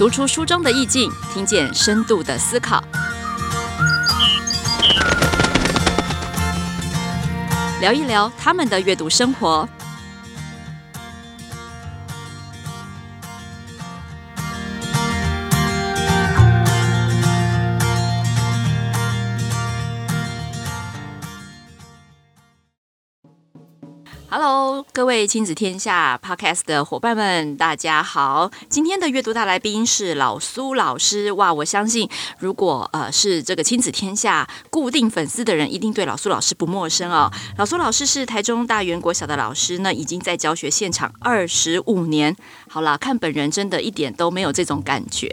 读出书中的意境，听见深度的思考，聊一聊他们的阅读生活。各位亲子天下 Podcast 的伙伴们，大家好。今天的阅读大来宾是老苏老师。哇，我相信如果呃是这个亲子天下固定粉丝的人，一定对老苏老师不陌生哦。老苏老师是台中大园国小的老师呢，已经在教学现场二十五年。好啦，看本人真的一点都没有这种感觉。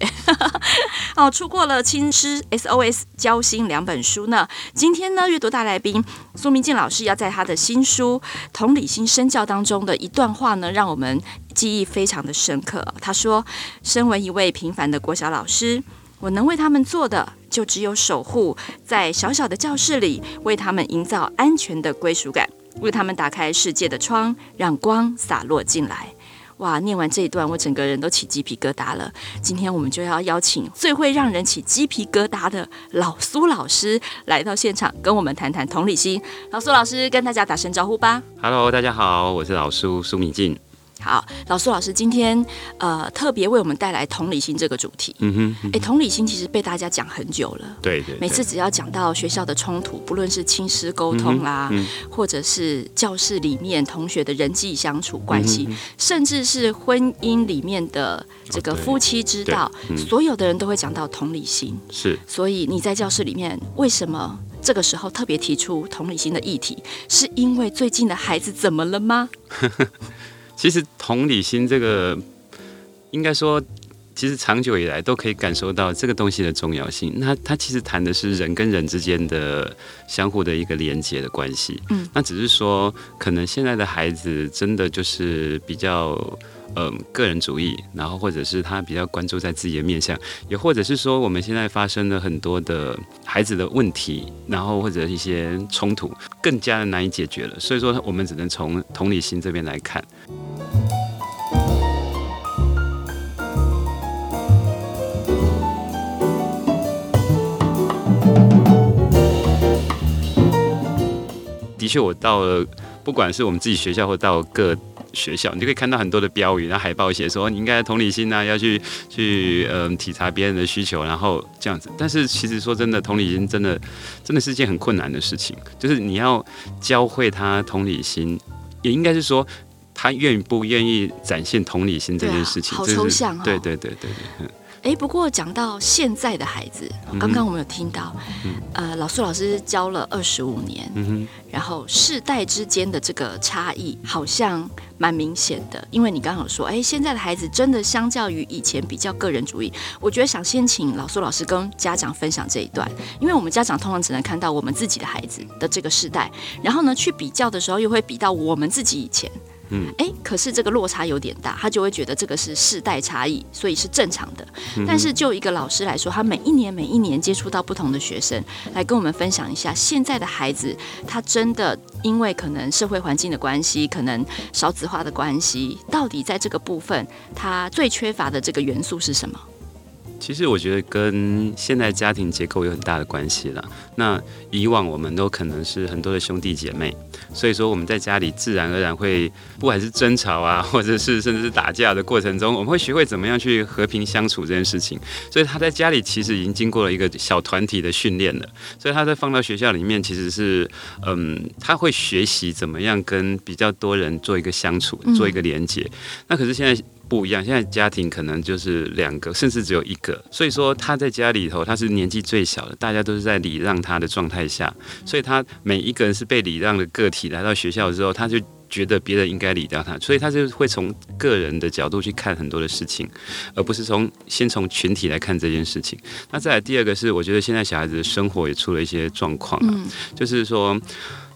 哦，出过了《亲师 SOS》交心两本书呢。今天呢，阅读大来宾苏明静老师要在他的新书《同理心身教》当中的一段话呢，让我们记忆非常的深刻。他说：“身为一位平凡的国小老师，我能为他们做的，就只有守护在小小的教室里，为他们营造安全的归属感，为他们打开世界的窗，让光洒落进来。”哇！念完这一段，我整个人都起鸡皮疙瘩了。今天我们就要邀请最会让人起鸡皮疙瘩的老苏老师来到现场，跟我们谈谈同理心。老苏老师跟大家打声招呼吧。Hello，大家好，我是老苏苏敏静。好，老苏老师今天呃特别为我们带来同理心这个主题。嗯哼，哎、嗯欸，同理心其实被大家讲很久了。对，对对。每次只要讲到学校的冲突，不论是亲师沟通啦、嗯嗯，或者是教室里面同学的人际相处关系、嗯，甚至是婚姻里面的这个夫妻之道，嗯、所有的人都会讲到同理心。是。所以你在教室里面为什么这个时候特别提出同理心的议题？是因为最近的孩子怎么了吗？其实同理心这个，应该说，其实长久以来都可以感受到这个东西的重要性。那它其实谈的是人跟人之间的相互的一个连接的关系。嗯，那只是说，可能现在的孩子真的就是比较，嗯、个人主义，然后或者是他比较关注在自己的面向，也或者是说，我们现在发生了很多的孩子的问题，然后或者一些冲突，更加的难以解决了。所以说，我们只能从同理心这边来看。的确，我到了，不管是我们自己学校，或到各学校，你就可以看到很多的标语，然后海报写说你应该同理心啊，要去去嗯、呃、体察别人的需求，然后这样子。但是其实说真的，同理心真的真的是件很困难的事情，就是你要教会他同理心，也应该是说他愿不愿意展现同理心这件事情。啊、好抽象、哦、对对对对对。嗯哎，不过讲到现在的孩子，刚刚我们有听到，嗯、呃，老苏老师教了二十五年，嗯，然后世代之间的这个差异好像蛮明显的。因为你刚刚有说，哎，现在的孩子真的相较于以前比较个人主义。我觉得想先请老苏老师跟家长分享这一段，因为我们家长通常只能看到我们自己的孩子的这个世代，然后呢，去比较的时候又会比到我们自己以前。嗯，哎，可是这个落差有点大，他就会觉得这个是世代差异，所以是正常的。但是就一个老师来说，他每一年每一年接触到不同的学生，来跟我们分享一下现在的孩子，他真的因为可能社会环境的关系，可能少子化的关系，到底在这个部分，他最缺乏的这个元素是什么？其实我觉得跟现在家庭结构有很大的关系了。那以往我们都可能是很多的兄弟姐妹，所以说我们在家里自然而然会，不管是争吵啊，或者是甚至是打架的过程中，我们会学会怎么样去和平相处这件事情。所以他在家里其实已经经过了一个小团体的训练了。所以他在放到学校里面，其实是嗯，他会学习怎么样跟比较多人做一个相处，做一个连接。那可是现在。不一样，现在家庭可能就是两个，甚至只有一个。所以说他在家里头，他是年纪最小的，大家都是在礼让他的状态下，所以他每一个人是被礼让的个体。来到学校之后，他就觉得别人应该礼让他，所以他就会从个人的角度去看很多的事情，而不是从先从群体来看这件事情。那再来第二个是，我觉得现在小孩子的生活也出了一些状况啊，就是说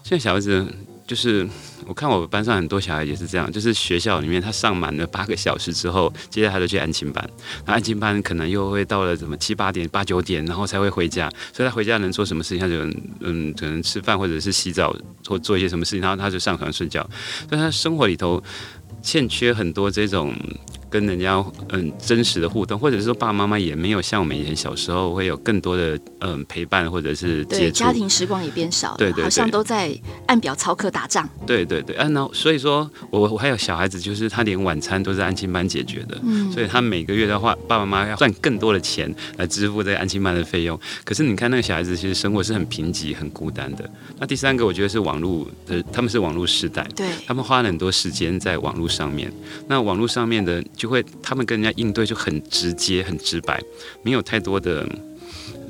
现在小孩子。就是我看我班上很多小孩也是这样，就是学校里面他上满了八个小时之后，接着他就去安亲班，那安亲班可能又会到了什么七八点、八九点，然后才会回家，所以他回家能做什么事情？他就嗯，可能吃饭或者是洗澡或做一些什么事情，然后他就上床睡觉。但他生活里头欠缺很多这种跟人家嗯真实的互动，或者是说爸爸妈妈也没有像我们以前小时候会有更多的嗯陪伴或者是接触，家庭时光也变少了，对对对，好像都在按表操课打仗。对。对对，啊，然后所以说我我还有小孩子，就是他连晚餐都是安亲班解决的，嗯，所以他每个月的话，爸爸妈妈要赚更多的钱来支付这个安亲班的费用。可是你看那个小孩子，其实生活是很贫瘠、很孤单的。那第三个，我觉得是网络的，他们是网络时代，对，他们花了很多时间在网络上面。那网络上面的就会，他们跟人家应对就很直接、很直白，没有太多的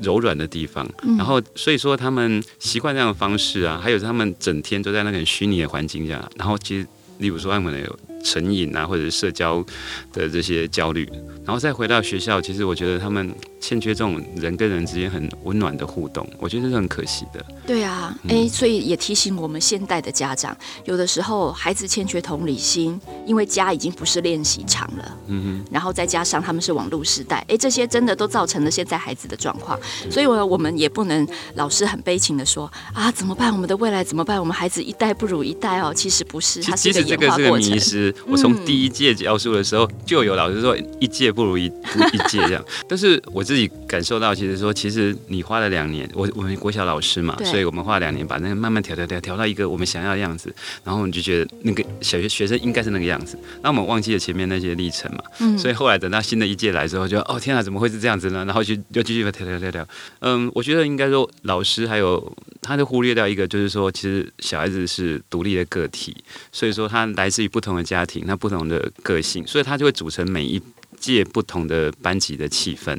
柔软的地方。然后所以说他们习惯这样的方式啊，还有他们整天都在那个虚拟的环境下。然后其实，例如说他们有成瘾啊，或者是社交的这些焦虑，然后再回到学校，其实我觉得他们。欠缺这种人跟人之间很温暖的互动，我觉得这是很可惜的。对啊，哎、嗯，所以也提醒我们现代的家长，有的时候孩子欠缺同理心，因为家已经不是练习场了。嗯哼。然后再加上他们是网络时代，哎，这些真的都造成了现在孩子的状况。所以，我我们也不能老是很悲情的说啊，怎么办？我们的未来怎么办？我们孩子一代不如一代哦。其实不是，它是一个演化过程。其实这个是个迷思。我从第一届教书的时候、嗯、就有老师说，一届不如一一届这样。但是我自己感受到，其实说，其实你花了两年，我我们国小老师嘛，所以我们花了两年把那个慢慢调调调调到一个我们想要的样子，然后我们就觉得那个小学学生应该是那个样子，那我们忘记了前面那些历程嘛，嗯，所以后来等到新的一届来之后就，就哦天啊，怎么会是这样子呢？然后就就继续调调调调，嗯，我觉得应该说老师还有他就忽略掉一个，就是说其实小孩子是独立的个体，所以说他来自于不同的家庭，那不同的个性，所以他就会组成每一届不同的班级的气氛。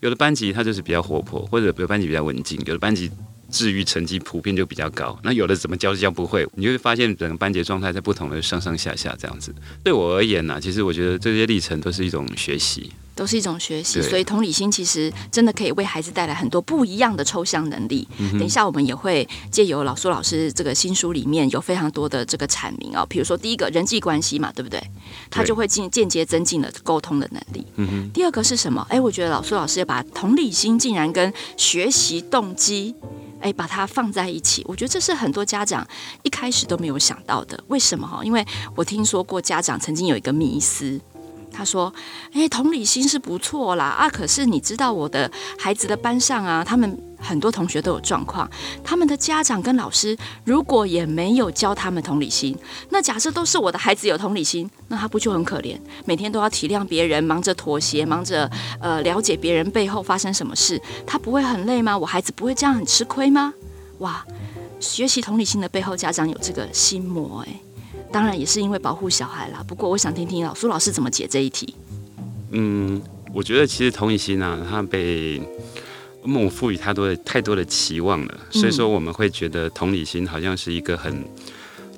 有的班级他就是比较活泼，或者有的班级比较文静，有的班级治愈成绩普遍就比较高。那有的怎么教都教不会，你就会发现整个班级状态在不同的上上下下这样子。对我而言呢、其实我觉得这些历程都是一种学习，都是一种学习。所以同理心其实真的可以为孩子带来很多不一样的抽象能力。嗯、等一下我们也会借由老苏老师这个新书里面有非常多的这个阐明哦，比如说第一个人际关系嘛，对不对？他就会进间接增进了沟通的能力。嗯、第二个是什么？哎，我觉得老苏老师要把同理心竟然跟学习动机。哎，把它放在一起，我觉得这是很多家长一开始都没有想到的。为什么哈？因为我听说过家长曾经有一个迷思。他说：“哎，同理心是不错啦啊，可是你知道我的孩子的班上啊，他们很多同学都有状况，他们的家长跟老师如果也没有教他们同理心，那假设都是我的孩子有同理心，那他不就很可怜？每天都要体谅别人，忙着妥协，忙着呃了解别人背后发生什么事，他不会很累吗？我孩子不会这样很吃亏吗？哇，学习同理心的背后，家长有这个心魔哎。”当然也是因为保护小孩啦。不过我想听听老苏老师怎么解这一题。嗯，我觉得其实同理心啊，它被父母赋予太多的太多的期望了，所以说我们会觉得同理心好像是一个很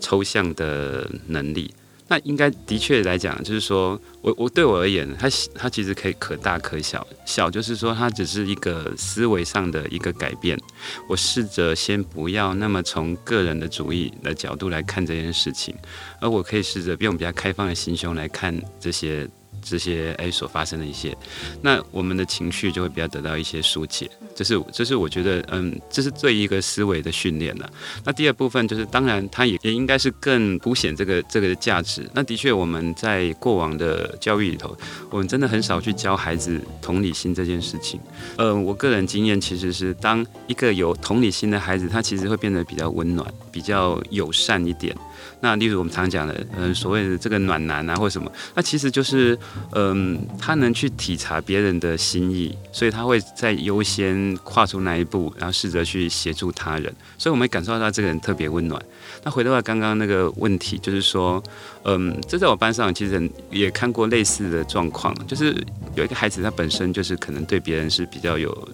抽象的能力。那应该的确来讲，就是说我我对我而言，它它其实可以可大可小。小就是说，它只是一个思维上的一个改变。我试着先不要那么从个人的主义的角度来看这件事情，而我可以试着用比较开放的心胸来看这些。这些哎所发生的一些，那我们的情绪就会比较得到一些疏解，这是这是我觉得嗯，这是对一个思维的训练了。那第二部分就是，当然它也也应该是更凸显这个这个价值。那的确我们在过往的教育里头，我们真的很少去教孩子同理心这件事情。呃，我个人经验其实是，当一个有同理心的孩子，他其实会变得比较温暖，比较友善一点。那例如我们常讲的，嗯、所谓的这个暖男啊，或什么，那其实就是，嗯、他能去体察别人的心意，所以他会在优先跨出那一步，然后试着去协助他人，所以我们感受到他这个人特别温暖。那回到刚刚那个问题，就是说，嗯，这在我班上其实也看过类似的状况，就是有一个孩子，他本身就是可能对别人是比较有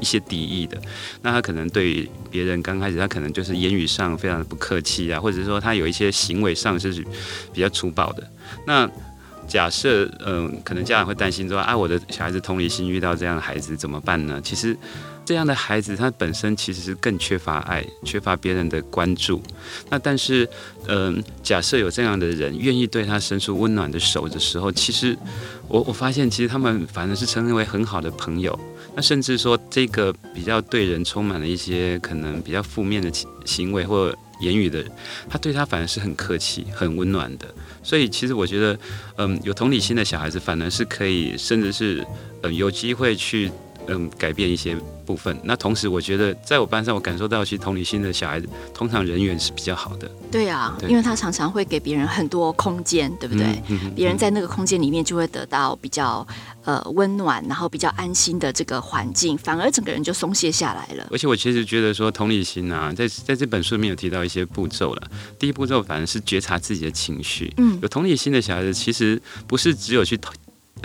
一些敌意的，那他可能对别人刚开始，他可能就是言语上非常的不客气啊，或者是说他有一些行为上是比较粗暴的。那假设，嗯，可能家长会担心说，啊，我的小孩子同理心遇到这样的孩子怎么办呢？其实。这样的孩子，他本身其实是更缺乏爱，缺乏别人的关注。那但是，嗯、假设有这样的人愿意对他伸出温暖的手的时候，其实我我发现，其实他们反而是成为很好的朋友。那甚至说，这个比较对人充满了一些可能比较负面的行为或言语的人，他对他反而是很客气、很温暖的。所以其实我觉得，嗯，有同理心的小孩子反而是可以，甚至是嗯有机会去。嗯，改变一些部分。那同时，我觉得在我班上，我感受到其实同理心的小孩子，通常人缘是比较好的。对啊，对，因为他常常会给别人很多空间，对不对？别、人在那个空间里面就会得到比较呃温暖，然后比较安心的这个环境，反而整个人就松懈下来了。而且我其实觉得说同理心啊，在在这本书里面有提到一些步骤了。第一步骤反而是觉察自己的情绪。嗯，有同理心的小孩子其实不是只有去。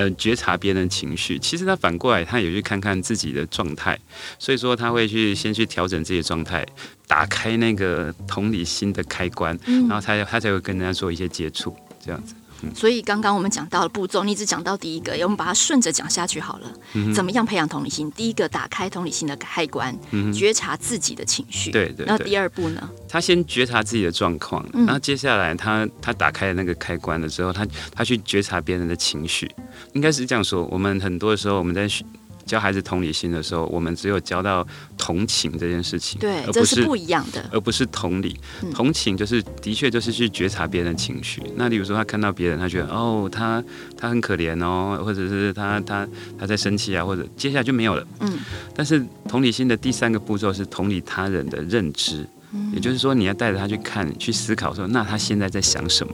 呃，觉察别人的情绪，其实他反过来，他也去看看自己的状态，所以说他会去先去调整自己的状态，打开那个同理心的开关，然后他他才会跟人家做一些接触，这样子。所以刚刚我们讲到了步骤，你只讲到第一个，我们把它顺着讲下去好了。嗯、怎么样培养同理心？第一个，打开同理心的开关，嗯、觉察自己的情绪。对，对对。然后第二步呢？他先觉察自己的状况，然后接下来他他打开了那个开关了之后，他他去觉察别人的情绪。应该是这样说，我们很多的时候我们在学。教孩子同理心的时候，我们只有教到同情这件事情，对，而不是，是不一样的，而不是同理。同情就是的确就是去觉察别人的情绪。那例如说，他看到别人，他觉得哦，他他很可怜哦，或者是他他他在生气啊，或者接下来就没有了。嗯。但是同理心的第三个步骤是同理他人的认知，也就是说，你要带着他去看、去思考，说那他现在在想什么？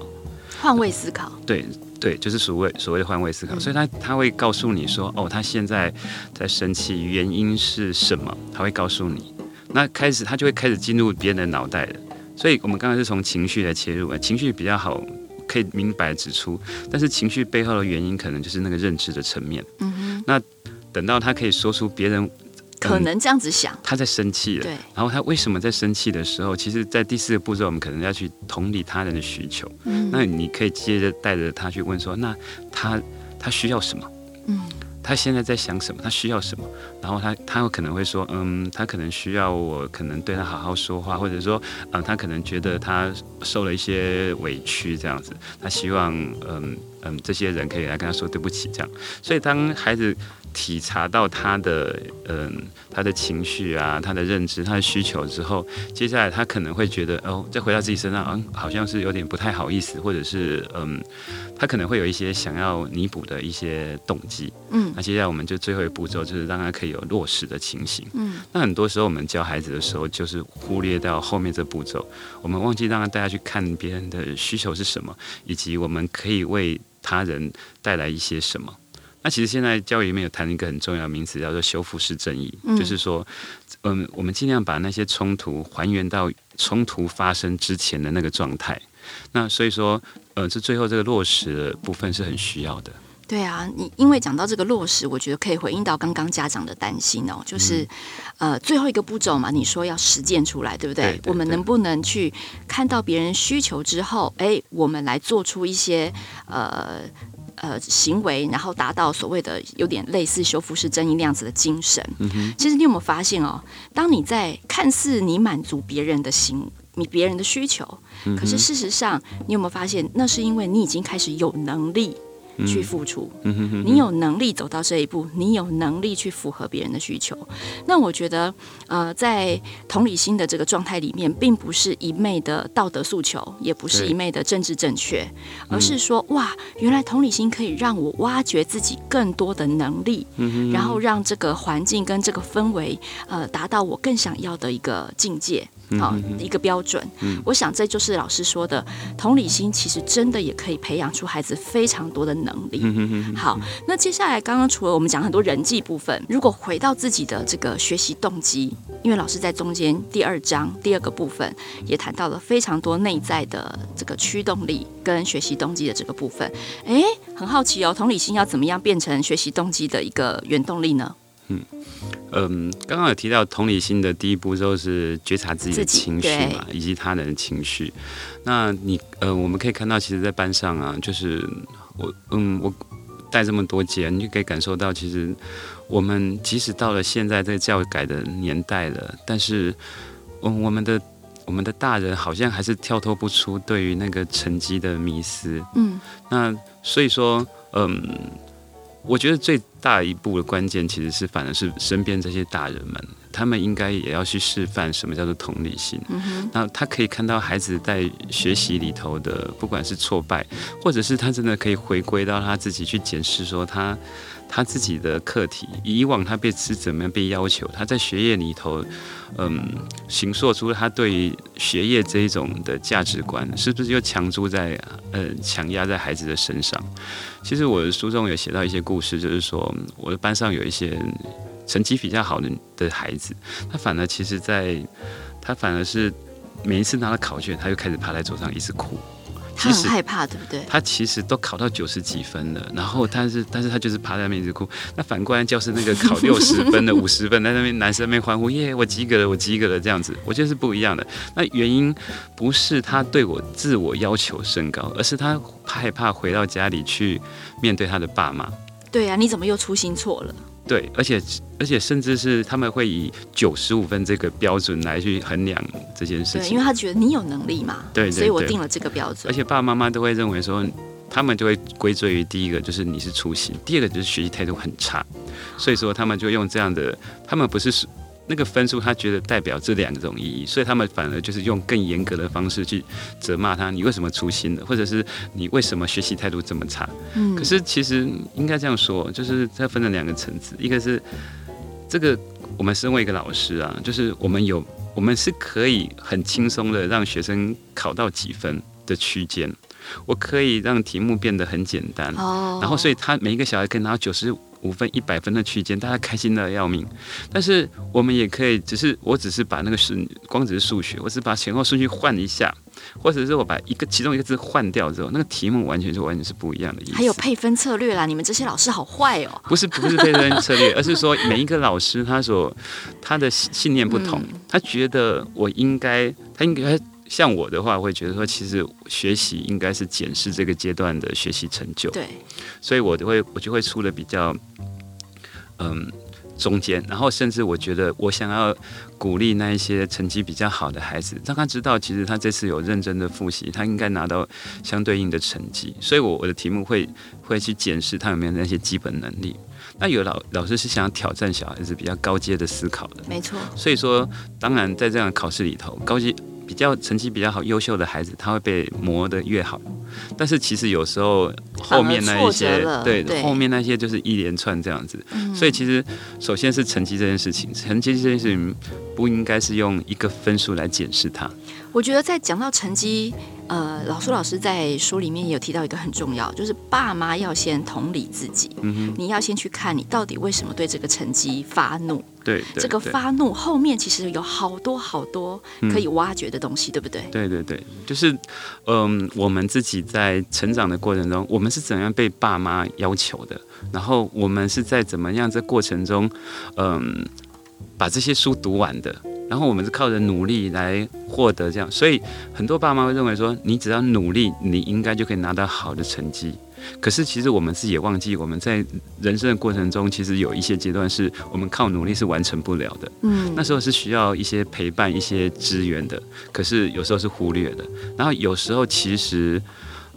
换位思考。对。对，就是所谓所谓的换位思考，嗯、所以他他会告诉你说，哦，他现在在生气，原因是什么？他会告诉你。那开始他就会开始进入别人的脑袋了。所以我们刚才是从情绪来切入，情绪比较好可以明白指出，但是情绪背后的原因可能就是那个认知的层面。嗯哼。那等到他可以说出别人。可能这样子想，他在生气了。对，然后他为什么在生气的时候？其实，在第四个步骤，我们可能要去同理他人的需求。嗯，那你可以接着带着他去问说：那他他需要什么？嗯，他现在在想什么？他需要什么？然后他他有可能会说：嗯，他可能需要我，可能对他好好说话，或者说，嗯，他可能觉得他受了一些委屈，这样子，他希望，嗯嗯，这些人可以来跟他说对不起，这样。所以，当孩子。体察到他的嗯，他的情绪啊，他的认知，他的需求之后，接下来他可能会觉得哦，再回到自己身上，嗯，好像是有点不太好意思，或者是嗯，他可能会有一些想要弥补的一些动机。嗯，那接下来我们就最后一步骤就是让他可以有落实的情形。嗯，那很多时候我们教孩子的时候，就是忽略掉后面这步骤，我们忘记让他大家去看别人的需求是什么，以及我们可以为他人带来一些什么。那其实现在教育里面有谈一个很重要的名词，叫做修复式正义，嗯、就是说，嗯，我们尽量把那些冲突还原到冲突发生之前的那个状态。那所以说，呃，这最后这个落实的部分是很需要的。对啊，你因为讲到这个落实，我觉得可以回应到刚刚家长的担心哦，就是、嗯、呃最后一个步骤嘛，你说要实践出来，对不对？对对对，我们能不能去看到别人需求之后，哎，我们来做出一些呃。呃，行为，然后达到所谓的有点类似修复式正义那样子的精神。嗯哼。其实你有没有发现哦？当你在看似你满足别人的行，你别人的需求。可是事实上，你有没有发现，那是因为你已经开始有能力。去付出，你有能力走到这一步，你有能力去符合别人的需求。那我觉得，呃，在同理心的这个状态里面，并不是一昧的道德诉求，也不是一昧的政治正确，而是说，哇，原来同理心可以让我挖掘自己更多的能力，然后让这个环境跟这个氛围，呃，达到我更想要的一个境界。好，一个标准。嗯，我想这就是老师说的同理心，其实真的也可以培养出孩子非常多的能力。好，那接下来刚刚除了我们讲很多人际部分，如果回到自己的这个学习动机，因为老师在中间第二章第二个部分也谈到了非常多内在的这个驱动力跟学习动机的这个部分。诶，很好奇哦，同理心要怎么样变成学习动机的一个原动力呢？嗯。嗯，刚刚有提到同理心的第一步骤是觉察自己的情绪嘛，以及他人的情绪。那你呃，我们可以看到，其实，在班上啊，就是我嗯，我带这么多节，你就可以感受到，其实我们即使到了现在这个教育改的年代了，但是嗯，我们的我们的大人好像还是跳脱不出对于那个成绩的迷思。嗯，那所以说，嗯。我觉得最大一步的关键，其实是反而是身边这些大人们，他们应该也要去示范什么叫做同理心。嗯哼，那他可以看到孩子在学习里头的，不管是挫败，或者是他真的可以回归到他自己去检视，说他他自己的课题，以往他被是怎么样被要求，他在学业里头，嗯，形塑出他对于学业这一种的价值观，是不是又强租在呃强压在孩子的身上？其实我的书中有写到一些故事，就是说我的班上有一些。成绩比较好的的孩子，他反而其实在，在他反而是每一次拿到考卷，他就开始趴在桌上一直哭。他很害怕，对不对？他其实都考到九十几分了，然后但是但是他就是趴在那边一直哭。那反过来教室那个考六十分的、五十分，在那边男生那边欢呼耶，我及格了，我及格了，这样子，我觉得是不一样的。那原因不是他对我自我要求升高，而是他害怕回到家里去面对他的爸妈。对呀、啊，你怎么又粗心错了？对，而且而且甚至是他们会以九十五分这个标准来去衡量这件事情，对，因为他觉得你有能力嘛，对，对，对，所以我定了这个标准。而且爸爸妈妈都会认为说，他们就会归罪于第一个就是你是粗心，第二个就是学习态度很差，所以说他们就用这样的，他们不是。那个分数，他觉得代表这两种意义，所以他们反而就是用更严格的方式去责骂他：你为什么粗心的，或者是你为什么学习态度这么差？嗯，可是其实应该这样说，就是它分了两个层次，一个是这个我们身为一个老师啊，就是我们有我们是可以很轻松的让学生考到几分的区间，我可以让题目变得很简单，哦，然后所以他每一个小孩可以拿到九十五分一百分的区间，大家开心的要命。但是我们也可以，只是我只是把那个顺，光只是数学，我只是把前后顺序换一下，或者是我把一个其中一个字换掉之后，那个题目完全是完全是不一样的意思。还有配分策略啦，你们这些老师好坏哦。不是不是配分策略，而是说每一个老师他所他的信念不同，嗯、他觉得我应该，他应该。像我的话，会觉得说，其实学习应该是检视这个阶段的学习成就。对，所以我就会我就会出的比较，嗯，中间，然后甚至我觉得我想要鼓励那一些成绩比较好的孩子，让他知道，其实他这次有认真的复习，他应该拿到相对应的成绩。所以，我我的题目会会去检视他有没有那些基本能力。那有老老师是想要挑战小孩子比较高阶的思考的，没错。所以说，当然在这样的考试里头，高阶。比较成绩比较好、优秀的孩子，他会被磨得越好。但是其实有时候后面那一些，对，对后面那些就是一连串这样子。嗯、所以其实首先是成绩这件事情，成绩这件事情不应该是用一个分数来检视它。我觉得在讲到成绩。呃，老苏老师在书里面也有提到一个很重要，就是爸妈要先同理自己。嗯，你要先去看你到底为什么对这个成绩发怒。对，这个发怒后面其实有好多好多可以挖掘的东西，嗯、对不对？对对对，就是嗯、呃，我们自己在成长的过程中，我们是怎样被爸妈要求的，然后我们是在怎么样这过程中，嗯、呃，把这些书读完的。然后我们是靠着努力来获得这样，所以很多爸妈会认为说，你只要努力，你应该就可以拿到好的成绩。可是其实我们自己也忘记，我们在人生的过程中，其实有一些阶段是我们靠努力是完成不了的。嗯，那时候是需要一些陪伴、一些支援的。可是有时候是忽略的。然后有时候其实，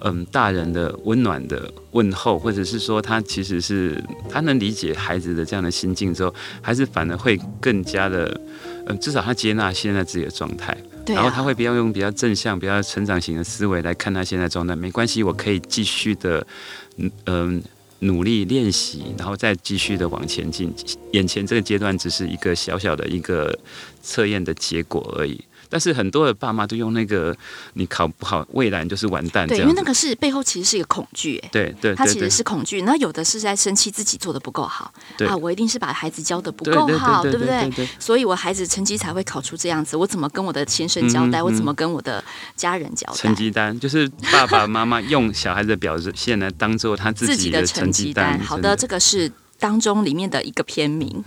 嗯，大人的温暖的问候，或者是说他其实是他能理解孩子的这样的心境之后，还是反而会更加的。嗯，至少他接纳现在自己的状态，然后他会比较用比较正向、比较成长型的思维来看他现在状态。没关系，我可以继续的，嗯、呃，努力练习，然后再继续的往前进。眼前这个阶段只是一个小小的一个测验的结果而已。但是很多的爸妈都用那个，你考不好，未来就是完蛋。对，因为那个是背后其实是一个恐惧，哎，对对，他其实是恐惧。那有的是在生气自己做的不够好，啊，我一定是把孩子教的不够好，对不对？所以我孩子成绩才会考出这样子。我怎么跟我的先生交代？我怎么跟我的家人交代？成绩单就是爸爸妈妈用小孩子的表现来当做他自己的 成绩单。好的，这个是。当中里面的一个片名，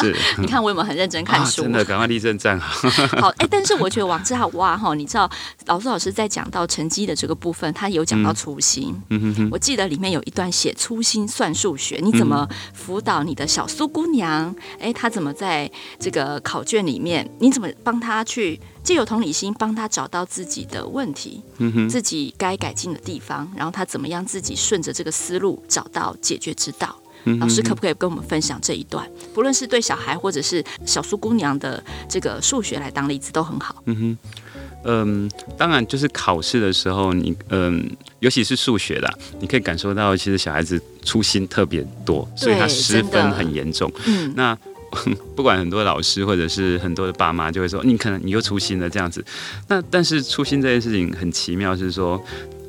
是，你看我有没有很认真看书？真的，赶快立正站好。好，哎，但是我觉得往下挖哈，你知道，老师老师在讲到成绩的这个部分，他有讲到粗心。嗯哼哼。我记得里面有一段写粗心算数学，你怎么辅导你的小苏姑娘？哎，她怎么在这个考卷里面，你怎么帮她去借由同理心帮她找到自己的问题，自己该改进的地方，然后她怎么样自己顺着这个思路找到解决之道？嗯、老师可不可以跟我们分享这一段？不论是对小孩或者是小苏姑娘的这个数学来当例子都很好。嗯哼，嗯，当然就是考试的时候，你嗯，尤其是数学啦，你可以感受到其实小孩子粗心特别多，所以他失分很严重。嗯，那。不管很多老师或者是很多的爸妈就会说，你可能你又粗心了这样子。那但是粗心这件事情很奇妙，是说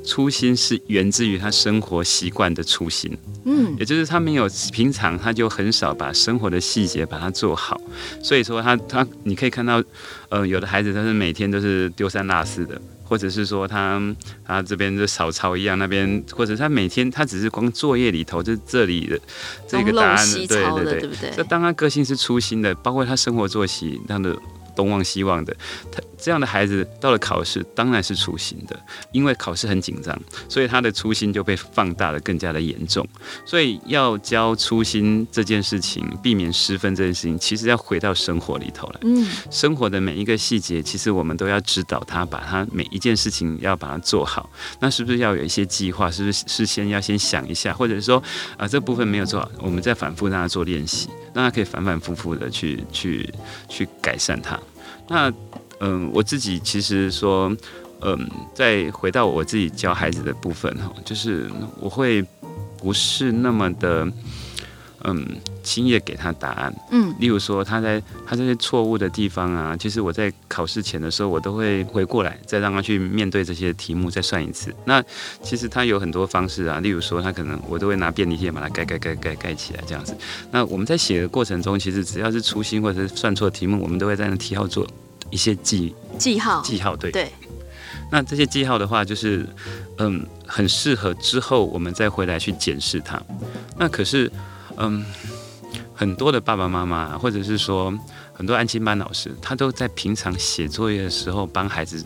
粗心是源自于他生活习惯的初心。嗯，也就是他没有平常他就很少把生活的细节把它做好，所以说他他你可以看到，呃，有的孩子他是每天都是丢三落四的。或者是说他他这边就少抄一样，那边或者他每天他只是光作业里头就这里的这个答案，对对对，对不对？那当他个性是粗心的，包括他生活作息他的。东望西望的，他这样的孩子到了考试当然是粗心的，因为考试很紧张，所以他的粗心就被放大的更加的严重。所以要教粗心这件事情，避免失分这件事情，其实要回到生活里头来。嗯，生活的每一个细节，其实我们都要指导他，把他每一件事情要把它做好。那是不是要有一些计划？是不是事先要先想一下？或者说啊，这部分没有做好，我们再反复让他做练习，让他可以反反复复的去去去改善它。那，嗯，我自己其实说，嗯，再回到我自己教孩子的部分哈，就是我会不是那么的，嗯，轻易的给他答案。嗯，例如说他在他这些错误的地方啊，其实我在考试前的时候，我都会回过来再让他去面对这些题目，再算一次。那其实他有很多方式啊，例如说他可能我都会拿便利贴把它盖盖盖盖盖起来这样子。那我们在写的过程中，其实只要是粗心或者是算错题目，我们都会在那题号做。一些记记号，记号对对。那这些记号的话，就是嗯，很适合之后我们再回来去检视它。那可是嗯，很多的爸爸妈妈，或者是说很多安亲班老师，他都在平常写作业的时候帮孩子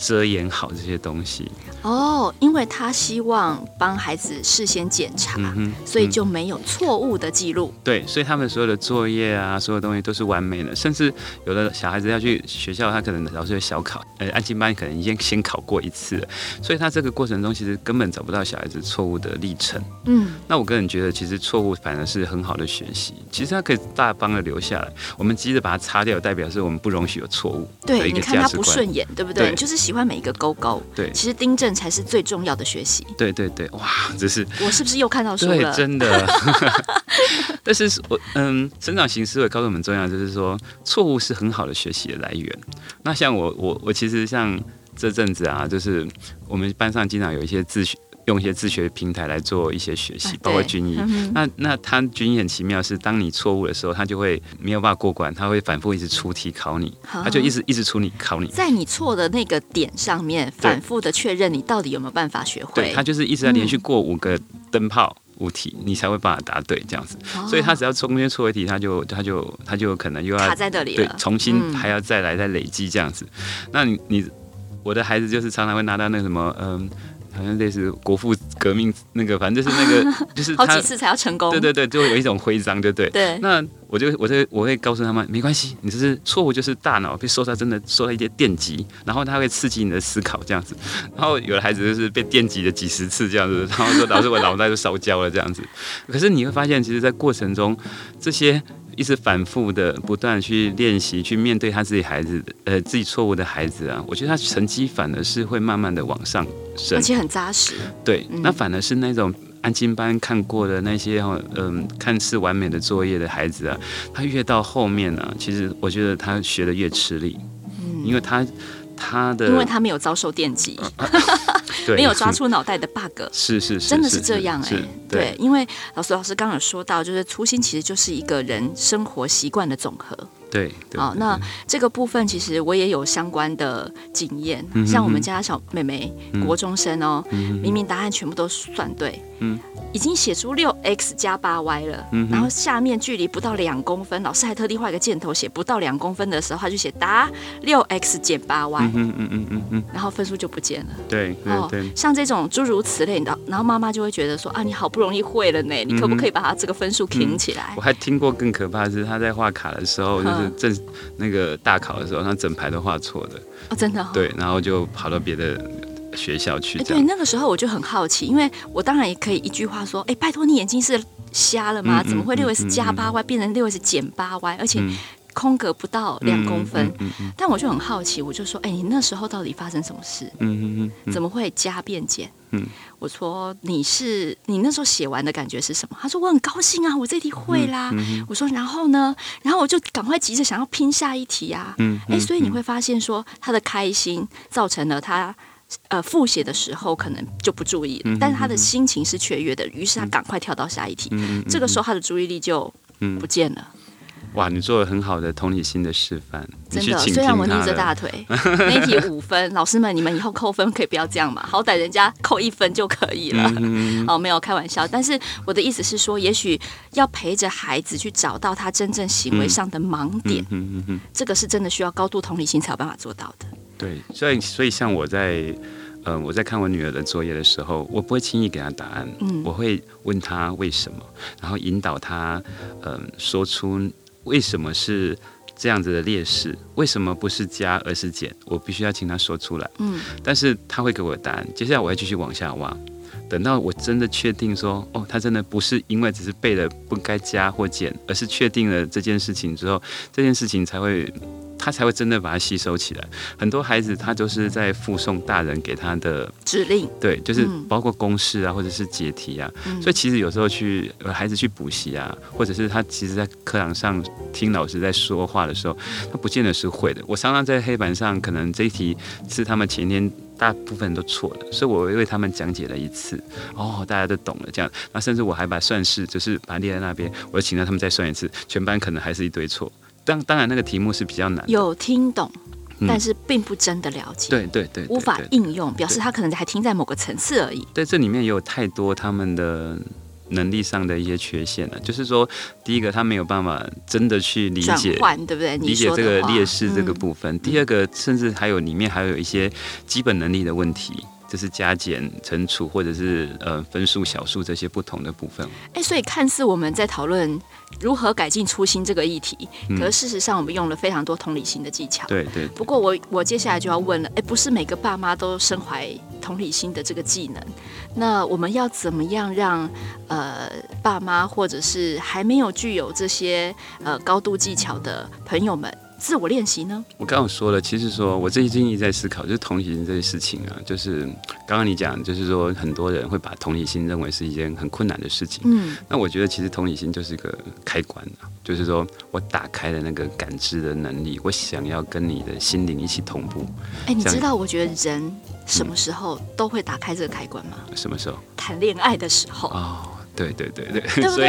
遮掩好这些东西。哦，因为他希望帮孩子事先检查，所以就没有错误的记录。对，所以他们所有的作业啊，所有东西都是完美的。甚至有的小孩子要去学校，他可能老师会小考，呃，安静班可能已经先考过一次了，所以他这个过程中其实根本找不到小孩子错误的历程。嗯，那我个人觉得，其实错误反而是很好的学习。其实他可以大方的留下来，我们急着把它擦掉，代表是我们不容许有错误。对，你看他不顺眼，对不对？对，你就是喜欢每一个勾勾。对，其实订正。才是最重要的学习。对对对，哇，这是我是不是又看到书了？对，真的。但是我嗯，成长型思维告诉我们重要，就是说错误是很好的学习的来源。那像我我我其实像这阵子啊，就是我们班上经常有一些自学。用一些自学平台来做一些学习，包括军医。嗯、那那他军医很奇妙，是当你错误的时候，他就会没有办法过关，他会反复一直出题考你，他就一直一直出你考你，在你错的那个点上面反复的确认你到底有没有办法学会。对，他就是一直在连续过五个灯泡物体，你才会把它答对这样子。哦、所以他只要中间错一题，他就他就他就可能又要卡在这里，对，重新还要再来再累积这样子。那你你我的孩子就是常常会拿到那个什么嗯。好像类似国父革命那个，反正就是那个，就是他好几次才要成功。对对对，就会有一种徽章，对不对？对。那我就我就我会告诉他们，没关系，你这是错误，就是大脑被受到真的受到一些电击，然后它会刺激你的思考这样子。然后有的孩子就是被电击了几十次这样子，然后说导致我脑袋都烧焦了这样子。可是你会发现，其实，在过程中这些。一直反复的不断去练习，去面对他自己孩子，呃，自己错误的孩子啊，我觉得他成绩反而是会慢慢的往上升，而且很扎实。对，嗯、那反而是那种安静班看过的那些嗯、呃、看似完美的作业的孩子啊，他越到后面呢、啊，其实我觉得他学的越吃力，嗯，因为他。他的，因为他没有遭受电击，没有抓出脑袋的 bug，是是是，真的是这样哎，对，因为老师老师刚刚有说到，就是粗心其实就是一个人生活习惯的总和。对，好，那这个部分其实我也有相关的经验，像我们家小妹妹国中生哦，明明答案全部都算对，嗯，已经写出六 x 加八 y 了，然后下面距离不到两公分，老师还特地画一个箭头写不到两公分的时候，他就写答六 x 减八 y，嗯嗯嗯嗯嗯，然后分数就不见了。对，哦，像这种诸如此类的，然后妈妈就会觉得说啊，你好不容易会了呢，你可不可以把它这个分数挺起来？我还听过更可怕的是，他在画卡的时候就是。正那个大考的时候，他整排都画错的哦，真的、哦、对，然后就跑到别的学校去。对，那个时候我就很好奇，因为我当然也可以一句话说：“哎，拜托你眼睛是瞎了吗？怎么会六 S 加八 Y 变成六 S 减八 Y？而且空格不到两公分。”但我就很好奇，我就说：“哎，你那时候到底发生什么事？嗯嗯怎么会加变减？”嗯我说：“你是你那时候写完的感觉是什么？”他说：“我很高兴啊，我这题会啦。”我说：“然后呢？然后我就赶快急着想要拼下一题啊。”哎，所以你会发现说他的开心造成了他。呃，复写的时候可能就不注意了，嗯、但是他的心情是雀跃的，于是他赶快跳到下一题。嗯、这个时候他的注意力就不见了。哇，你做了很好的同理心的示范，真的。虽然我捏着大腿，那一题五分，老师们你们以后扣分可以不要这样嘛？好歹人家扣一分就可以了。嗯、哦，没有开玩笑，但是我的意思是说，也许要陪着孩子去找到他真正行为上的盲点，嗯、哼哼这个是真的需要高度同理心才有办法做到的。对，所以所以像我在，呃，我在看我女儿的作业的时候，我不会轻易给她答案，嗯，我会问她为什么，然后引导她，嗯、呃，说出为什么是这样子的劣势，为什么不是加而是减，我必须要请他说出来，嗯，但是他会给我答案，接下来我要继续往下挖，等到我真的确定说，哦，他真的不是因为只是背了不该加或减，而是确定了这件事情之后，这件事情才会。他才会真的把它吸收起来。很多孩子他都是在附送大人给他的指令，对，就是包括公式啊，或者是解题啊。嗯、所以其实有时候去孩子去补习啊，或者是他其实在课堂上听老师在说话的时候，他不见得是会的。我常常在黑板上，可能这一题是他们前天大部分都错的，所以我为他们讲解了一次，哦，大家都懂了这样。那甚至我还把算式就是把它列在那边，我就请他他们再算一次，全班可能还是一堆错。当当然，那个题目是比较难，有听懂，但是并不真的了解。对对对，无法应用，表示他可能还停在某个层次而已。对，这里面也有太多他们的能力上的一些缺陷了。就是说，第一个，他没有办法真的去理解，对不对？理解这个劣势这个部分。第二个，甚至还有里面还有一些基本能力的问题。就是加减乘除，或者是呃分数小数这些不同的部分。哎，所以看似我们在讨论如何改进初心这个议题，嗯、可是事实上我们用了非常多同理心的技巧。对对。不过我我接下来就要问了，哎，不是每个爸妈都身怀同理心的这个技能，那我们要怎么样让呃爸妈或者是还没有具有这些呃高度技巧的朋友们？自我练习呢？我刚刚说了，其实说我最近一直在思考，就是同理心这些事情啊，就是刚刚你讲，就是说很多人会把同理心认为是一件很困难的事情。嗯，那我觉得其实同理心就是一个开关啊，就是说我打开了那个感知的能力，我想要跟你的心灵一起同步。哎，你知道，我觉得人什么时候都会打开这个开关吗？什么时候？谈恋爱的时候。哦。对对对 对，对不对？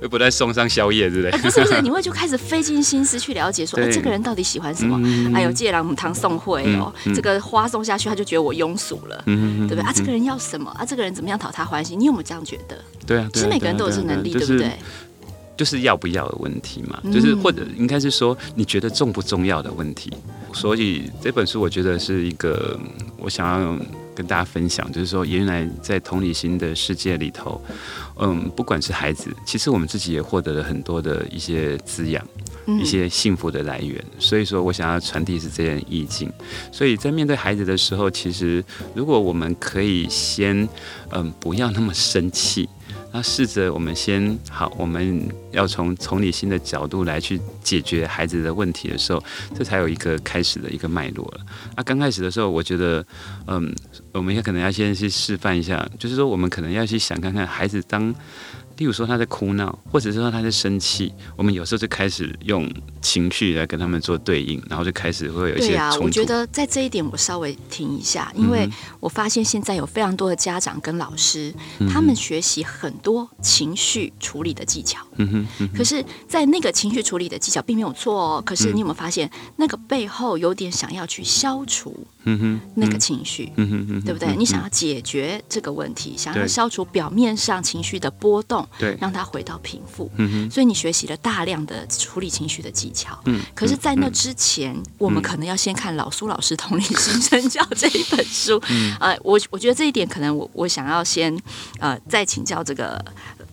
会不断送上宵夜，对不对？不是不是，你会就 开始费尽心思去了解，说，哎，这个人到底喜欢什么？哎呦，借郎母汤送会哦，这个花送下去，他就觉得我庸俗了，对不对？啊，这个人要什么？啊，这个人怎么样讨他欢心？你有没有这样觉得？对啊，其实每个人都有这能力，对不对？就是要不要的问题嘛，就是或者应该是说，你觉得重不重要的问题。所以这本书我觉得是一个我想要跟大家分享，就是说，原来在同理心的世界里头。嗯，不管是孩子，其实我们自己也获得了很多的一些滋养，一些幸福的来源。所以说我想要传递是这样意境。所以在面对孩子的时候，其实如果我们可以先，嗯，不要那么生气。那试着我们先好，我们要从从理性的角度来去解决孩子的问题的时候，这才有一个开始的一个脉络了。那刚开始的时候，我觉得，嗯，我们也可能要先去示范一下，就是说，我们可能要去想看看孩子当。例如说他在哭闹，或者是说他在生气，我们有时候就开始用情绪来跟他们做对应，然后就开始会有一些我觉得在这一点我稍微停一下，因为我发现现在有非常多的家长跟老师，嗯、他们学习很多情绪处理的技巧。嗯哼。嗯哼，可是，在那个情绪处理的技巧并没有错哦。可是你有没有发现，嗯、那个背后有点想要去消除？嗯哼，那个情绪，嗯哼嗯对不对？你想要解决这个问题，想要消除表面上情绪的波动，对，让它回到平复。嗯哼，所以你学习了大量的处理情绪的技巧。嗯，可是，在那之前，我们可能要先看老苏老师《同理心身教》这一本书。呃，我我觉得这一点可能我我想要先呃再请教这个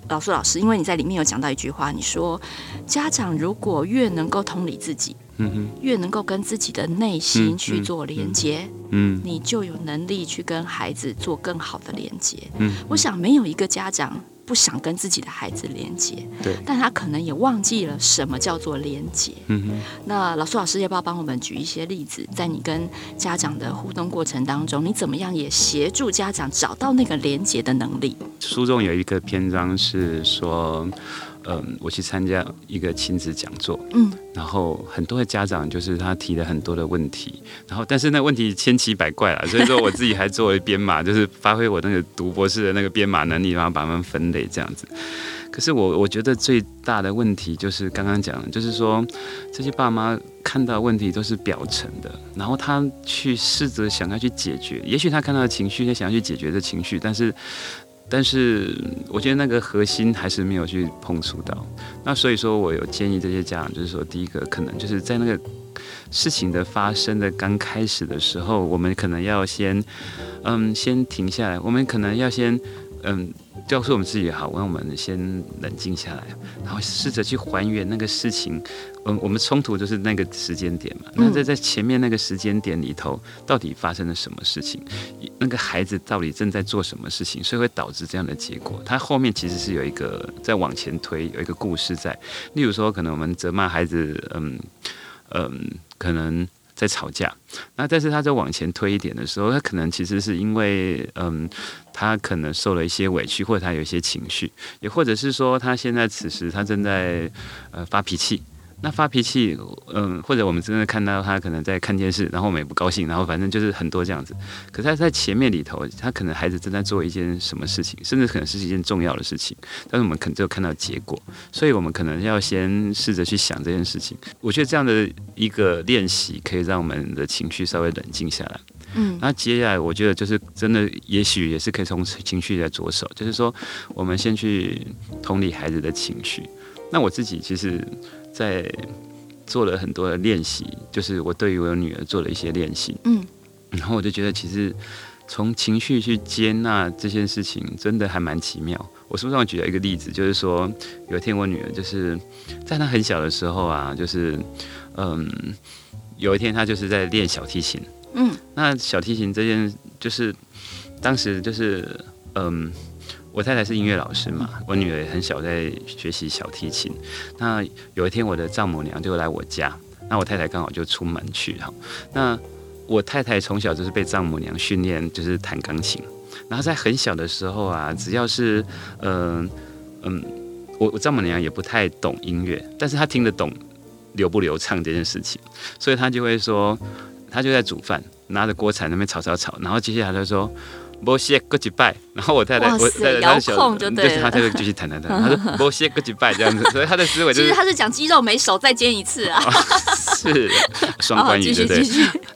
老苏老师，因为你在里面有讲到一句话，你说家长如果越能够同理自己，嗯哼，越能够跟自己的内心去做连接，嗯，你就有能力去跟孩子做更好的连接。嗯，我想没有一个家长。不想跟自己的孩子连接，对，但他可能也忘记了什么叫做连接。嗯哼，那老苏老师要不要帮我们举一些例子，在你跟家长的互动过程当中，你怎么样也协助家长找到那个连接的能力？书中有一个篇章是说。嗯，我去参加一个亲子讲座，嗯，然后很多的家长就是他提了很多的问题，然后但是那问题千奇百怪啊，所以说我自己还作为编码，就是发挥我那个读博士的那个编码能力，然后把他们分类这样子。可是我我觉得最大的问题就是刚刚讲的，就是说这些爸妈看到问题都是表层的，然后他去试着想要去解决，也许他看到的情绪，他想要去解决这情绪，但是。但是我觉得那个核心还是没有去碰触到，那所以说我有建议这些家长，就是说第一个可能就是在那个事情的发生的刚开始的时候，我们可能要先，嗯，先停下来，我们可能要先，嗯。教授我们自己也好，让我们先冷静下来，然后试着去还原那个事情。嗯，我们冲突就是那个时间点嘛。那在在前面那个时间点里头，到底发生了什么事情？那个孩子到底正在做什么事情？所以会导致这样的结果。他后面其实是有一个在往前推，有一个故事在。例如说，可能我们责骂孩子，嗯嗯，可能。在吵架，那但是他在往前推一点的时候，他可能其实是因为，嗯，他可能受了一些委屈，或者他有一些情绪，也或者是说他现在此时他正在呃发脾气。那发脾气，嗯，或者我们真的看到他可能在看电视，然后我们也不高兴，然后反正就是很多这样子。可是他在前面里头，他可能孩子正在做一件什么事情，甚至可能是一件重要的事情，但是我们可能只有看到结果，所以我们可能要先试着去想这件事情。我觉得这样的一个练习可以让我们的情绪稍微冷静下来。嗯，那接下来我觉得就是真的，也许也是可以从情绪来着手，就是说我们先去同理孩子的情绪。那我自己其实。在做了很多的练习，就是我对于我女儿做了一些练习，嗯，然后我就觉得其实从情绪去接纳这件事情，真的还蛮奇妙。我书上举了一个例子，就是说有一天我女儿就是在她很小的时候啊，就是嗯，有一天她就是在练小提琴，嗯，那小提琴这件就是当时就是嗯。我太太是音乐老师嘛，我女儿很小在学习小提琴。那有一天，我的丈母娘就来我家，那我太太刚好就出门去哈。那我太太从小就是被丈母娘训练，就是弹钢琴。然后在很小的时候啊，只要是嗯嗯，我我丈母娘也不太懂音乐，但是她听得懂流不流畅这件事情，所以她就会说，她就在煮饭，拿着锅铲那边炒炒炒，然后接下来她就说。摩西过几拜，然后我太太，我太太小，就是他就会继续弹弹弹。他说摩西过几拜这样子，所以他的思维就是，其实他是讲肌肉没熟再煎一次啊，是双关语对不对？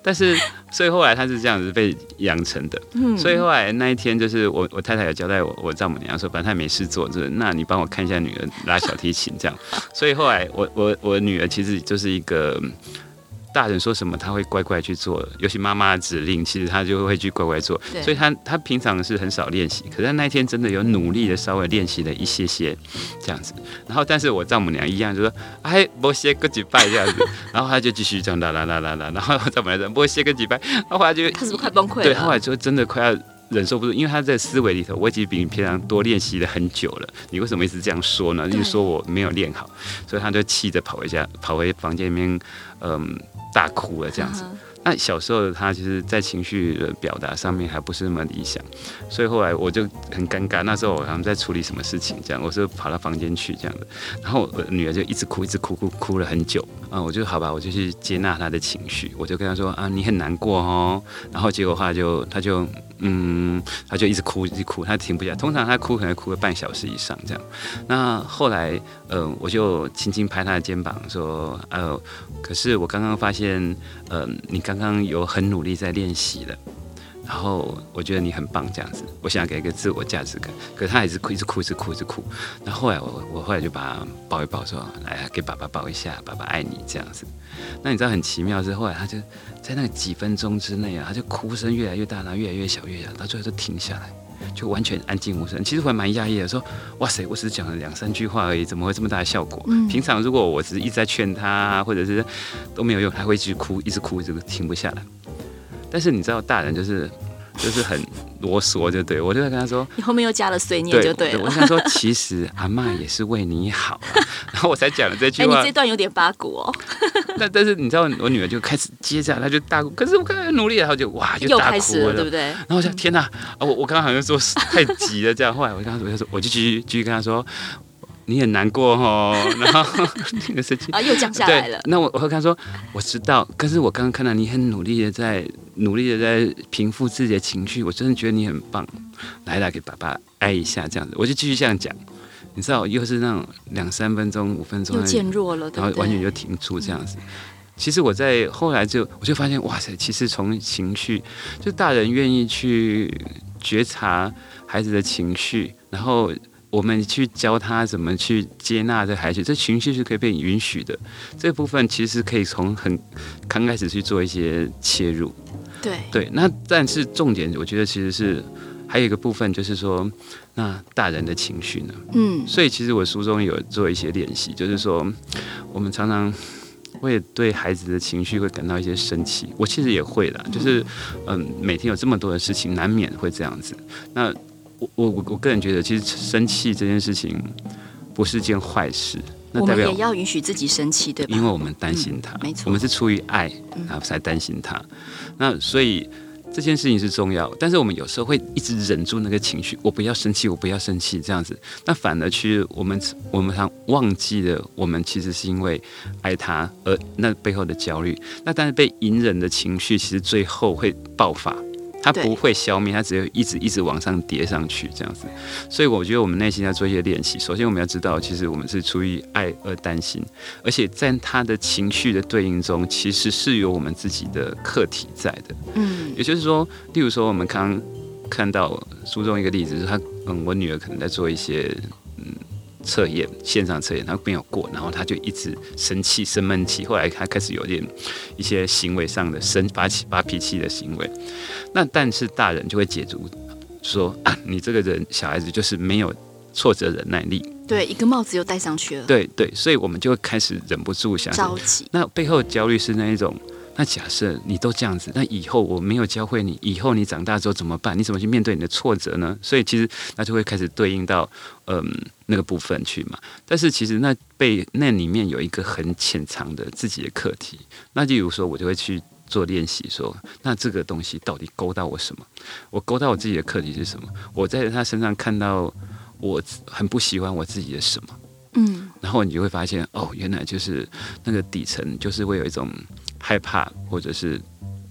但是所以后来他是这样子被养成的，所以后来那一天就是我我太太有交代我我丈母娘说，反正她没事做，就是那你帮我看一下女儿拉小提琴这样。所以后来我我我女儿其实就是一个。大人说什么，他会乖乖去做。尤其妈妈的指令，其实他就会去乖乖做。所以他他平常是很少练习，可是那一天真的有努力的稍微练习了一些些这样子。然后，但是我丈母娘一样就说：“哎，我歇个几拜这样子。”然后他就继续这样啦啦啦啦啦。然后我丈母娘说：“我歇个几拜。”然后后来就他是不是快崩溃了？对，后来就真的快要忍受不住，因为他在思维里头，我已经比你平常多练习了很久了。你为什么一直这样说呢？对就是说我没有练好，所以他就气着跑回家，跑回房间里面，嗯。大哭了这样子，那小时候的他其实，在情绪的表达上面还不是那么理想，所以后来我就很尴尬。那时候我好像在处理什么事情，这样，我是跑到房间去这样的，然后我女儿就一直哭，一直哭，哭哭了很久。啊，我就好吧，我就去接纳她的情绪，我就跟她说啊，你很难过哦。然后结果话就，她就，嗯，她就一直哭，一直哭，她停不下。通常她哭可能哭个半小时以上这样。那后来，嗯、呃，我就轻轻拍她的肩膀说，呃，可是我刚刚发现，嗯、呃，你刚刚有很努力在练习了。然后我觉得你很棒，这样子，我想给一个自我价值感。可是他还是哭，一直哭，一直哭，一直哭。然后后来我我后来就把他抱一抱，说：“来，给爸爸抱一下，爸爸爱你。”这样子。那你知道很奇妙是，后来他就在那几分钟之内啊，他就哭声越来越大，然后越来越小，越小，到最后就停下来。就完全安静无声。其实我还蛮讶异的，说哇塞，我只是讲了两三句话而已，怎么会这么大的效果？嗯、平常如果我只是一直在劝他，或者是都没有用，他会一直哭，一直哭，一直停不下来。但是你知道，大人就是就是很啰嗦，就对我就在跟他说，你后面又加了碎念，就对我想说，其实阿嬷也是为你好，啊，然后我才讲了这句话。哎，你这段有点八股哦。但但是你知道，我女儿就开始接着，她就大哭。可是我刚才努力了，然后就哇，就又开始了，对不对？然后我想，天哪，啊，我我刚刚好像说太急了，这样。后来我跟她说，我就说，我就继续继续跟她说。你很难过哦，然后那个事情啊又降下来了。那我我会跟他说，我知道，可是我刚刚看到你很努力的在努力的在平复自己的情绪，我真的觉得你很棒。来来，给爸爸爱一下，这样子，我就继续这样讲。你知道，又是那种两三分钟、五分钟又渐弱了，然后完全就停住这样子。其实我在后来就我就发现，哇塞，其实从情绪，就大人愿意去觉察孩子的情绪，然后。我们去教他怎么去接纳这孩子，这情绪是可以被允许的。这部分其实可以从很刚开始去做一些切入。对对，那但是重点，我觉得其实是还有一个部分，就是说，那大人的情绪呢？嗯，所以其实我书中有做一些练习，就是说，我们常常会对孩子的情绪会感到一些生气，我其实也会的，就是嗯，每天有这么多的事情，难免会这样子。那我我我个人觉得，其实生气这件事情不是件坏事。那代表我们也要允许自己生气，对吧？因为我们担心他，嗯、没错，我们是出于爱，然后才担心他。嗯、那所以这件事情是重要，但是我们有时候会一直忍住那个情绪，我不要生气，我不要生气，这样子，那反而去我们我们常忘记了，我们其实是因为爱他，而那背后的焦虑。那但是被隐忍的情绪，其实最后会爆发。它不会消灭，它只有一直一直往上叠上去这样子，所以我觉得我们内心要做一些练习。首先，我们要知道，其实我们是出于爱而担心，而且在他的情绪的对应中，其实是有我们自己的课题在的。嗯，也就是说，例如说，我们刚刚看到书中一个例子，是他嗯，我女儿可能在做一些。测验线上测验，他没有过，然后他就一直生气、生闷气。后来他开始有点一些行为上的生发起发脾气的行为。那但是大人就会解读说啊，你这个人小孩子就是没有挫折忍耐力。对，一个帽子又戴上去了。对对，所以我们就会开始忍不住想着急。那背后焦虑是那一种。那假设你都这样子，那以后我没有教会你，以后你长大之后怎么办？你怎么去面对你的挫折呢？所以其实那就会开始对应到嗯那个部分去嘛。但是其实那被那里面有一个很潜藏的自己的课题。那例如说，我就会去做练习，说那这个东西到底勾到我什么？我勾到我自己的课题是什么？我在他身上看到我很不喜欢我自己的什么？嗯，然后你就会发现哦，原来就是那个底层就是会有一种。害怕，或者是。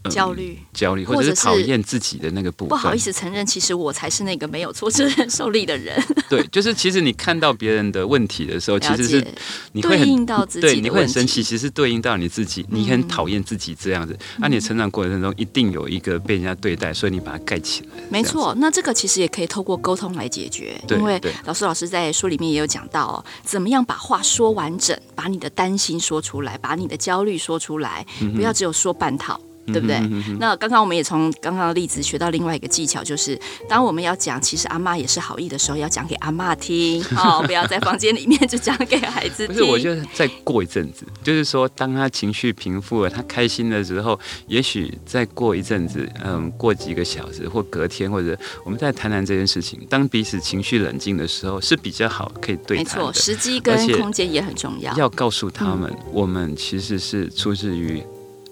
焦虑、焦虑，或者是讨厌自己的那个部分，不好意思承认，其实我才是那个没有挫折忍受力的人。对，就是其实你看到别人的问题的时候，其实是你会很对应到自己对，你会很生气，其实对应到你自己，你很讨厌自己这样子。那、嗯啊、你成长过程中一定有一个被人家对待，所以你把它盖起来。没错，那这个其实也可以透过沟通来解决，对，因为老师老师在书里面也有讲到哦，怎么样把话说完整，把你的担心说出来，把你的焦虑说出来，不要只有说半套。对不对？嗯、哼哼哼，那刚刚我们也从刚刚的例子学到另外一个技巧，就是当我们要讲其实阿妈也是好意的时候，要讲给阿妈听，好、哦，不要在房间里面就讲给孩子听。不是，我觉得再过一阵子，就是说，当他情绪平复了，他开心的时候，也许再过一阵子，嗯，过几个小时或隔天，或者我们再谈谈这件事情。当彼此情绪冷静的时候，是比较好可以对谈的。没错，时机跟空间也很重要。要告诉他们，嗯、我们其实是出自于。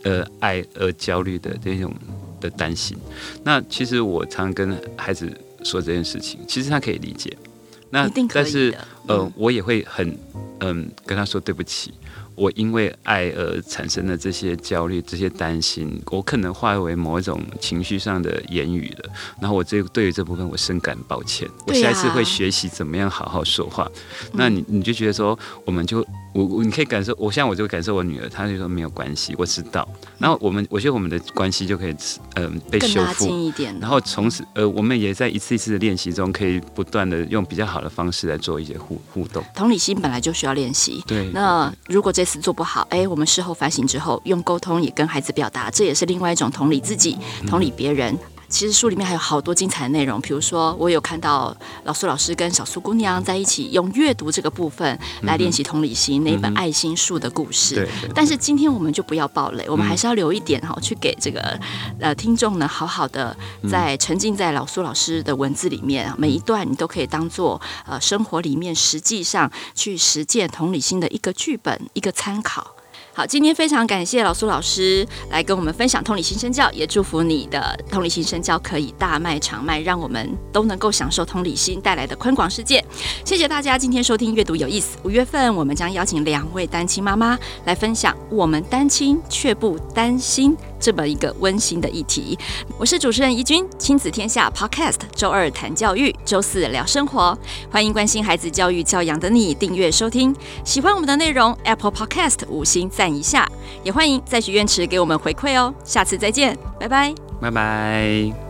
呃，爱而焦虑的这种的担心，那其实我常跟孩子说这件事情，其实他可以理解。那但是呃，我也会很嗯、呃、跟他说对不起。我因为爱而产生的这些焦虑、这些担心，我可能化为某一种情绪上的言语了。然后我这对于这部分，我深感抱歉。我下一次会学习怎么样好好说话。那你你就觉得说，我们就我我你可以感受，我现在我就感受我女儿，她就说没有关系，我知道。然后我们我觉得我们的关系就可以嗯、呃、被修复一点。然后从此呃，我们也在一次一次的练习中，可以不断的用比较好的方式来做一些互互动。同理心本来就需要练习。对。那如果这次做不好，哎，我们事后反省之后，用沟通也跟孩子表达，这也是另外一种同理自己、同理别人。其实书里面还有好多精彩的内容，比如说我有看到老苏老师跟小苏姑娘在一起用阅读这个部分来练习同理心，那一本《爱心树》的故事。对。但是今天我们就不要暴雷，我们还是要留一点哈，去给这个呃听众呢，好好的在沉浸在老苏老师的文字里面，每一段你都可以当做呃生活里面实际上去实践同理心的一个剧本，一个参考。好，今天非常感谢老苏老师来跟我们分享同理心身教，也祝福你的同理心身教可以大卖长卖，让我们都能够享受同理心带来的宽广世界。谢谢大家今天收听阅读有意思。五月份我们将邀请两位单亲妈妈来分享我们单亲却不担心。这么一个温馨的议题，我是主持人怡君，亲子天下 Podcast，周二谈教育，周四聊生活，欢迎关心孩子教育教养的你订阅收听。喜欢我们的内容，Apple Podcast 五星赞一下，也欢迎在许愿池给我们回馈哦。下次再见，拜拜，拜拜。